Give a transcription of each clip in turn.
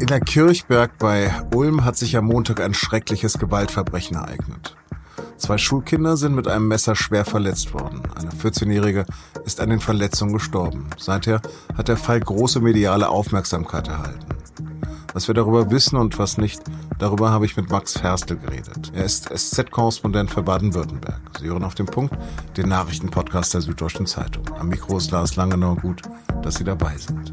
Innerkirchberg bei Ulm hat sich am Montag ein schreckliches Gewaltverbrechen ereignet. Zwei Schulkinder sind mit einem Messer schwer verletzt worden. Eine 14-Jährige ist an den Verletzungen gestorben. Seither hat der Fall große mediale Aufmerksamkeit erhalten. Was wir darüber wissen und was nicht, darüber habe ich mit Max Ferstel geredet. Er ist SZ-Korrespondent für Baden-Württemberg. Sie hören auf den Punkt den Nachrichtenpodcast der Süddeutschen Zeitung. Am Mikro ist Lars Langenau. Gut, dass Sie dabei sind.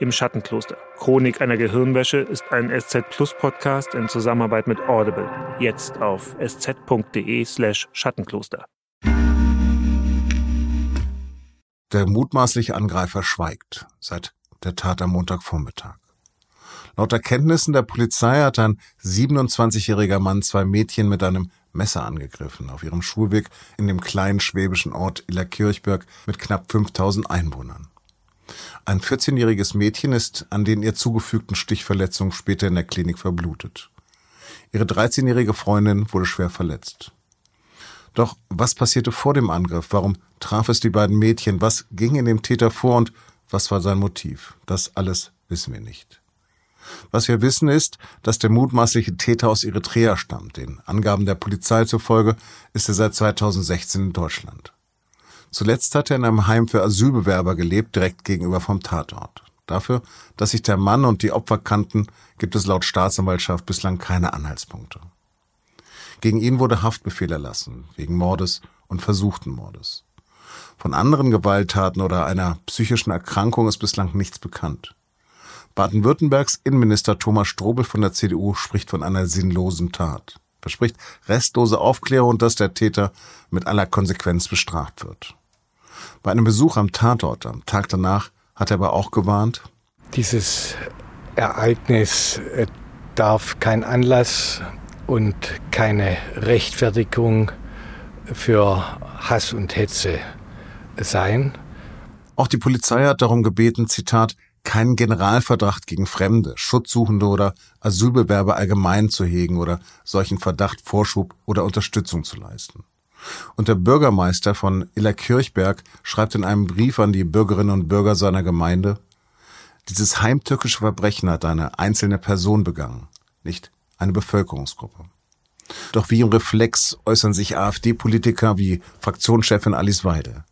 Im Schattenkloster. Chronik einer Gehirnwäsche ist ein SZ Plus Podcast in Zusammenarbeit mit Audible. Jetzt auf sz.de/slash Schattenkloster. Der mutmaßliche Angreifer schweigt seit der Tat am Montagvormittag. Laut Erkenntnissen der Polizei hat ein 27-jähriger Mann zwei Mädchen mit einem Messer angegriffen auf ihrem Schulweg in dem kleinen schwäbischen Ort Illerkirchberg mit knapp 5000 Einwohnern. Ein 14-jähriges Mädchen ist an den ihr zugefügten Stichverletzungen später in der Klinik verblutet. Ihre 13-jährige Freundin wurde schwer verletzt. Doch was passierte vor dem Angriff? Warum traf es die beiden Mädchen? Was ging in dem Täter vor und was war sein Motiv? Das alles wissen wir nicht. Was wir wissen ist, dass der mutmaßliche Täter aus Eritrea stammt. Den Angaben der Polizei zufolge ist er seit 2016 in Deutschland. Zuletzt hat er in einem Heim für Asylbewerber gelebt, direkt gegenüber vom Tatort. Dafür, dass sich der Mann und die Opfer kannten, gibt es laut Staatsanwaltschaft bislang keine Anhaltspunkte. Gegen ihn wurde Haftbefehl erlassen, wegen Mordes und versuchten Mordes. Von anderen Gewalttaten oder einer psychischen Erkrankung ist bislang nichts bekannt. Baden-Württembergs Innenminister Thomas Strobel von der CDU spricht von einer sinnlosen Tat, verspricht restlose Aufklärung und dass der Täter mit aller Konsequenz bestraft wird. Bei einem Besuch am Tatort am Tag danach hat er aber auch gewarnt. Dieses Ereignis äh, darf kein Anlass und keine Rechtfertigung für Hass und Hetze sein. Auch die Polizei hat darum gebeten, Zitat, keinen Generalverdacht gegen Fremde, Schutzsuchende oder Asylbewerber allgemein zu hegen oder solchen Verdacht Vorschub oder Unterstützung zu leisten. Und der Bürgermeister von Illerkirchberg schreibt in einem Brief an die Bürgerinnen und Bürger seiner Gemeinde, dieses heimtückische Verbrechen hat eine einzelne Person begangen, nicht eine Bevölkerungsgruppe. Doch wie im Reflex äußern sich AfD-Politiker wie Fraktionschefin Alice Weidel.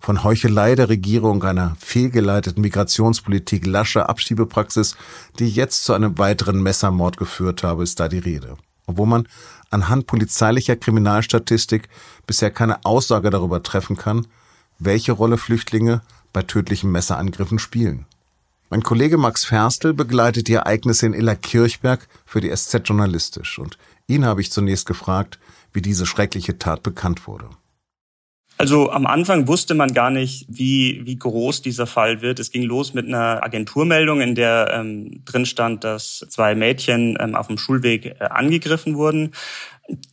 Von Heuchelei der Regierung, einer fehlgeleiteten Migrationspolitik, lascher Abschiebepraxis, die jetzt zu einem weiteren Messermord geführt habe, ist da die Rede. Obwohl man anhand polizeilicher Kriminalstatistik bisher keine Aussage darüber treffen kann, welche Rolle Flüchtlinge bei tödlichen Messerangriffen spielen. Mein Kollege Max Ferstel begleitet die Ereignisse in Illerkirchberg für die SZ journalistisch und ihn habe ich zunächst gefragt, wie diese schreckliche Tat bekannt wurde. Also am Anfang wusste man gar nicht, wie, wie groß dieser Fall wird. Es ging los mit einer Agenturmeldung, in der ähm, drin stand, dass zwei Mädchen ähm, auf dem Schulweg äh, angegriffen wurden.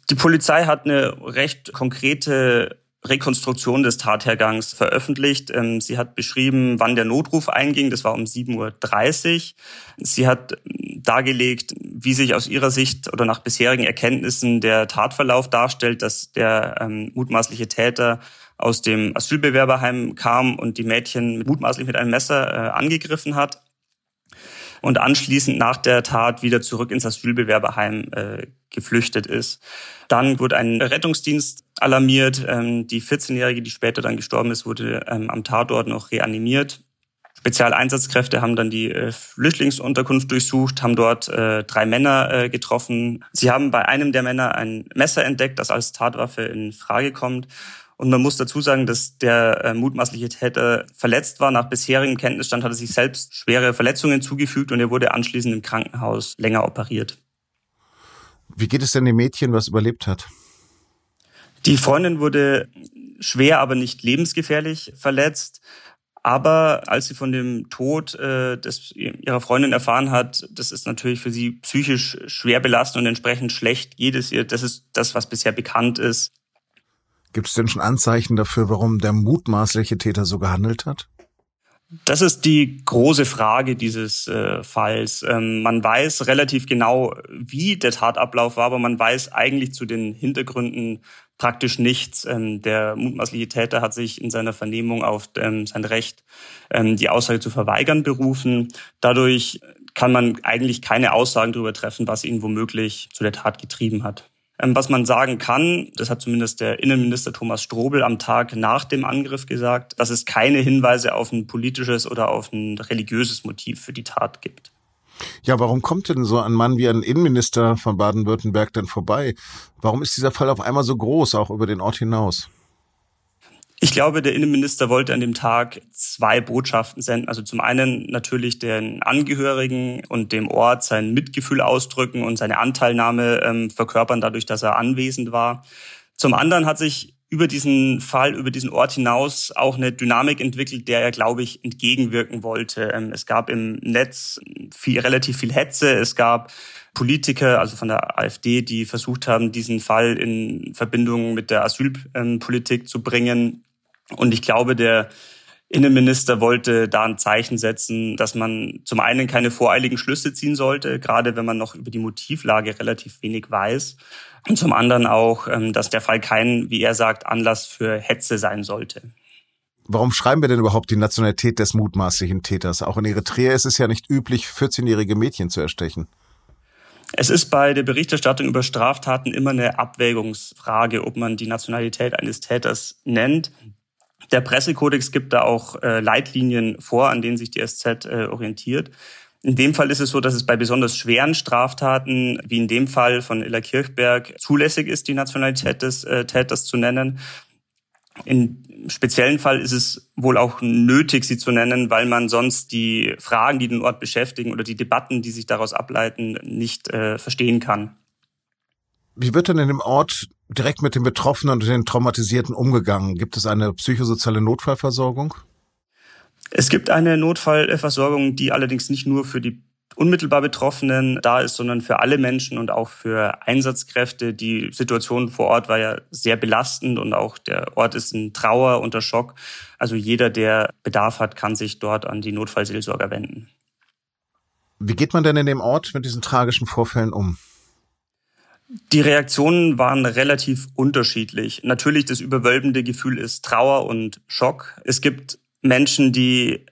Die Polizei hat eine recht konkrete Rekonstruktion des Tathergangs veröffentlicht. Ähm, sie hat beschrieben, wann der Notruf einging. Das war um 7.30 Uhr. Sie hat ähm, dargelegt, wie sich aus ihrer Sicht oder nach bisherigen Erkenntnissen der Tatverlauf darstellt, dass der ähm, mutmaßliche Täter aus dem Asylbewerberheim kam und die Mädchen mutmaßlich mit einem Messer äh, angegriffen hat und anschließend nach der Tat wieder zurück ins Asylbewerberheim äh, geflüchtet ist. Dann wurde ein Rettungsdienst alarmiert. Ähm, die 14-Jährige, die später dann gestorben ist, wurde ähm, am Tatort noch reanimiert. Spezialeinsatzkräfte haben dann die äh, Flüchtlingsunterkunft durchsucht, haben dort äh, drei Männer äh, getroffen. Sie haben bei einem der Männer ein Messer entdeckt, das als Tatwaffe in Frage kommt. Und man muss dazu sagen, dass der äh, mutmaßliche Täter verletzt war. Nach bisherigem Kenntnisstand hat er sich selbst schwere Verletzungen zugefügt und er wurde anschließend im Krankenhaus länger operiert. Wie geht es denn dem Mädchen, was überlebt hat? Die Freundin wurde schwer, aber nicht lebensgefährlich verletzt. Aber als sie von dem Tod äh, des, ihrer Freundin erfahren hat, das ist natürlich für sie psychisch schwer belastend und entsprechend schlecht geht es ihr. Das ist das, was bisher bekannt ist. Gibt es denn schon Anzeichen dafür, warum der mutmaßliche Täter so gehandelt hat? Das ist die große Frage dieses äh, Falls. Ähm, man weiß relativ genau, wie der Tatablauf war, aber man weiß eigentlich zu den Hintergründen praktisch nichts. Ähm, der mutmaßliche Täter hat sich in seiner Vernehmung auf ähm, sein Recht, ähm, die Aussage zu verweigern, berufen. Dadurch kann man eigentlich keine Aussagen darüber treffen, was ihn womöglich zu der Tat getrieben hat. Ähm, was man sagen kann, das hat zumindest der Innenminister Thomas Strobel am Tag nach dem Angriff gesagt, dass es keine Hinweise auf ein politisches oder auf ein religiöses Motiv für die Tat gibt. Ja, warum kommt denn so ein Mann wie ein Innenminister von Baden-Württemberg denn vorbei? Warum ist dieser Fall auf einmal so groß, auch über den Ort hinaus? Ich glaube, der Innenminister wollte an dem Tag zwei Botschaften senden. Also zum einen natürlich den Angehörigen und dem Ort sein Mitgefühl ausdrücken und seine Anteilnahme ähm, verkörpern, dadurch, dass er anwesend war. Zum anderen hat sich über diesen Fall, über diesen Ort hinaus auch eine Dynamik entwickelt, der er, glaube ich, entgegenwirken wollte. Ähm, es gab im Netz viel, relativ viel Hetze. Es gab Politiker, also von der AfD, die versucht haben, diesen Fall in Verbindung mit der Asylpolitik zu bringen. Und ich glaube, der Innenminister wollte da ein Zeichen setzen, dass man zum einen keine voreiligen Schlüsse ziehen sollte, gerade wenn man noch über die Motivlage relativ wenig weiß. Und zum anderen auch, ähm, dass der Fall kein, wie er sagt, Anlass für Hetze sein sollte. Warum schreiben wir denn überhaupt die Nationalität des mutmaßlichen Täters? Auch in Eritrea ist es ja nicht üblich, 14-jährige Mädchen zu erstechen. Es ist bei der Berichterstattung über Straftaten immer eine Abwägungsfrage, ob man die Nationalität eines Täters nennt. Der Pressekodex gibt da auch äh, Leitlinien vor, an denen sich die SZ äh, orientiert. In dem Fall ist es so, dass es bei besonders schweren Straftaten, wie in dem Fall von Illa Kirchberg, zulässig ist, die Nationalität des äh, Täters zu nennen. In speziellen Fall ist es wohl auch nötig, sie zu nennen, weil man sonst die Fragen, die den Ort beschäftigen oder die Debatten, die sich daraus ableiten, nicht äh, verstehen kann. Wie wird denn in dem Ort direkt mit den Betroffenen und den Traumatisierten umgegangen? Gibt es eine psychosoziale Notfallversorgung? Es gibt eine Notfallversorgung, die allerdings nicht nur für die unmittelbar Betroffenen da ist, sondern für alle Menschen und auch für Einsatzkräfte. Die Situation vor Ort war ja sehr belastend und auch der Ort ist in Trauer, unter Schock. Also jeder, der Bedarf hat, kann sich dort an die Notfallseelsorger wenden. Wie geht man denn in dem Ort mit diesen tragischen Vorfällen um? Die Reaktionen waren relativ unterschiedlich. Natürlich, das überwölbende Gefühl ist Trauer und Schock. Es gibt Menschen, die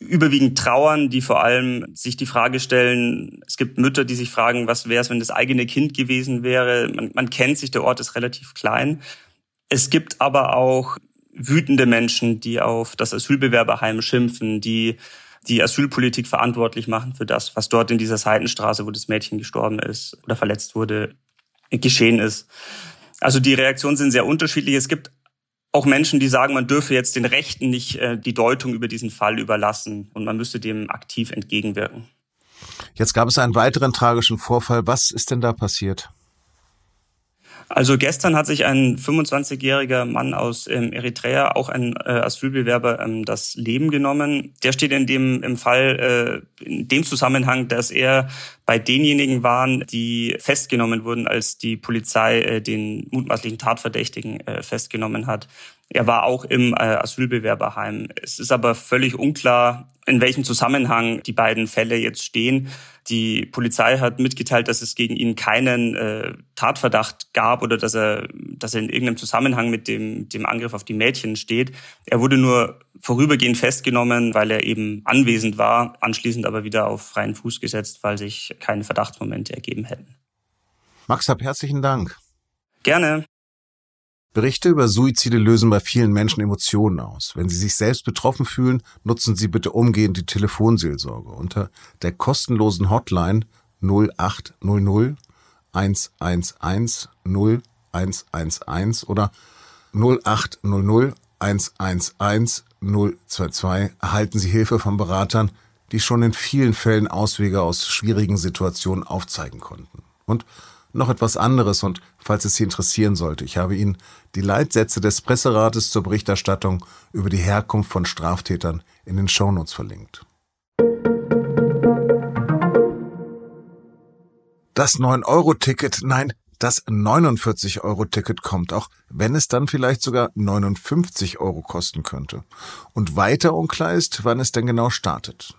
überwiegend trauern, die vor allem sich die Frage stellen, es gibt Mütter, die sich fragen, was wäre es, wenn das eigene Kind gewesen wäre. Man, man kennt sich, der Ort ist relativ klein. Es gibt aber auch wütende Menschen, die auf das Asylbewerberheim schimpfen, die die Asylpolitik verantwortlich machen für das, was dort in dieser Seitenstraße, wo das Mädchen gestorben ist oder verletzt wurde, geschehen ist. Also die Reaktionen sind sehr unterschiedlich. Es gibt auch Menschen, die sagen, man dürfe jetzt den Rechten nicht äh, die Deutung über diesen Fall überlassen und man müsste dem aktiv entgegenwirken. Jetzt gab es einen weiteren tragischen Vorfall. Was ist denn da passiert? Also gestern hat sich ein 25-jähriger Mann aus ähm, Eritrea, auch ein äh, Asylbewerber, ähm, das Leben genommen. Der steht in dem im Fall äh, in dem Zusammenhang, dass er bei denjenigen waren, die festgenommen wurden, als die Polizei äh, den mutmaßlichen Tatverdächtigen äh, festgenommen hat. Er war auch im äh, Asylbewerberheim. Es ist aber völlig unklar, in welchem Zusammenhang die beiden Fälle jetzt stehen. Die Polizei hat mitgeteilt, dass es gegen ihn keinen äh, Tatverdacht gab oder dass er, dass er in irgendeinem Zusammenhang mit dem, dem Angriff auf die Mädchen steht. Er wurde nur vorübergehend festgenommen, weil er eben anwesend war, anschließend aber wieder auf freien Fuß gesetzt, weil sich keine Verdachtsmomente ergeben hätten. Max, hab herzlichen Dank. Gerne. Berichte über Suizide lösen bei vielen Menschen Emotionen aus. Wenn Sie sich selbst betroffen fühlen, nutzen Sie bitte umgehend die Telefonseelsorge unter der kostenlosen Hotline 0800 111 0111 oder 0800 111 022 erhalten Sie Hilfe von Beratern, die schon in vielen Fällen Auswege aus schwierigen Situationen aufzeigen konnten. Und noch etwas anderes und falls es Sie interessieren sollte, ich habe Ihnen die Leitsätze des Presserates zur Berichterstattung über die Herkunft von Straftätern in den Shownotes verlinkt. Das 9-Euro-Ticket, nein, das 49-Euro-Ticket kommt, auch wenn es dann vielleicht sogar 59 Euro kosten könnte. Und weiter unklar ist, wann es denn genau startet.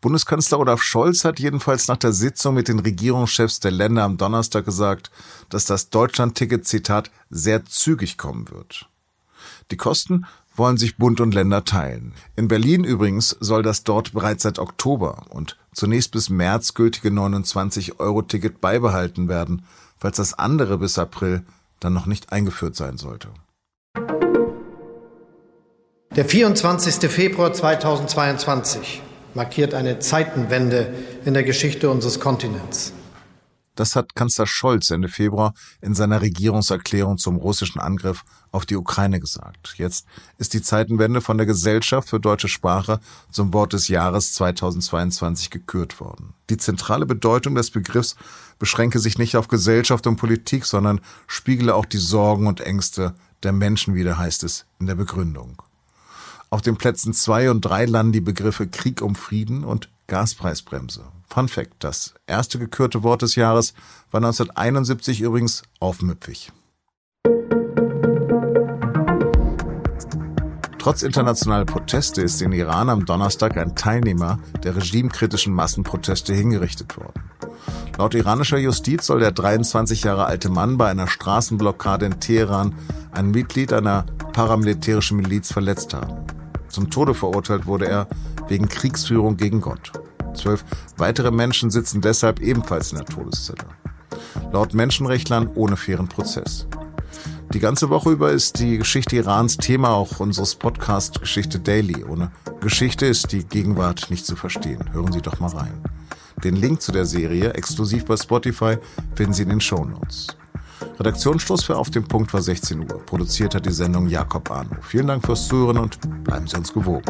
Bundeskanzler Olaf Scholz hat jedenfalls nach der Sitzung mit den Regierungschefs der Länder am Donnerstag gesagt, dass das Deutschland-Ticket, Zitat, sehr zügig kommen wird. Die Kosten wollen sich Bund und Länder teilen. In Berlin übrigens soll das dort bereits seit Oktober und zunächst bis März gültige 29-Euro-Ticket beibehalten werden, falls das andere bis April dann noch nicht eingeführt sein sollte. Der 24. Februar 2022 markiert eine Zeitenwende in der Geschichte unseres Kontinents. Das hat Kanzler Scholz Ende Februar in seiner Regierungserklärung zum russischen Angriff auf die Ukraine gesagt. Jetzt ist die Zeitenwende von der Gesellschaft für deutsche Sprache zum Wort des Jahres 2022 gekürt worden. Die zentrale Bedeutung des Begriffs beschränke sich nicht auf Gesellschaft und Politik, sondern spiegele auch die Sorgen und Ängste der Menschen wieder, heißt es in der Begründung. Auf den Plätzen zwei und drei landen die Begriffe Krieg um Frieden und Gaspreisbremse. Fun Fact, das erste gekürte Wort des Jahres war 1971 übrigens aufmüpfig. Trotz internationaler Proteste ist in Iran am Donnerstag ein Teilnehmer der regimekritischen Massenproteste hingerichtet worden. Laut iranischer Justiz soll der 23 Jahre alte Mann bei einer Straßenblockade in Teheran ein Mitglied einer paramilitärischen Miliz verletzt haben. Zum Tode verurteilt wurde er wegen Kriegsführung gegen Gott. Zwölf weitere Menschen sitzen deshalb ebenfalls in der Todeszelle. Laut Menschenrechtlern ohne fairen Prozess. Die ganze Woche über ist die Geschichte Irans Thema auch unseres Podcasts Geschichte Daily. Ohne Geschichte ist die Gegenwart nicht zu verstehen. Hören Sie doch mal rein. Den Link zu der Serie, exklusiv bei Spotify, finden Sie in den Show Notes. Redaktionsschluss für Auf dem Punkt war 16 Uhr. Produziert hat die Sendung Jakob Arno. Vielen Dank fürs Zuhören und bleiben Sie uns gewogen.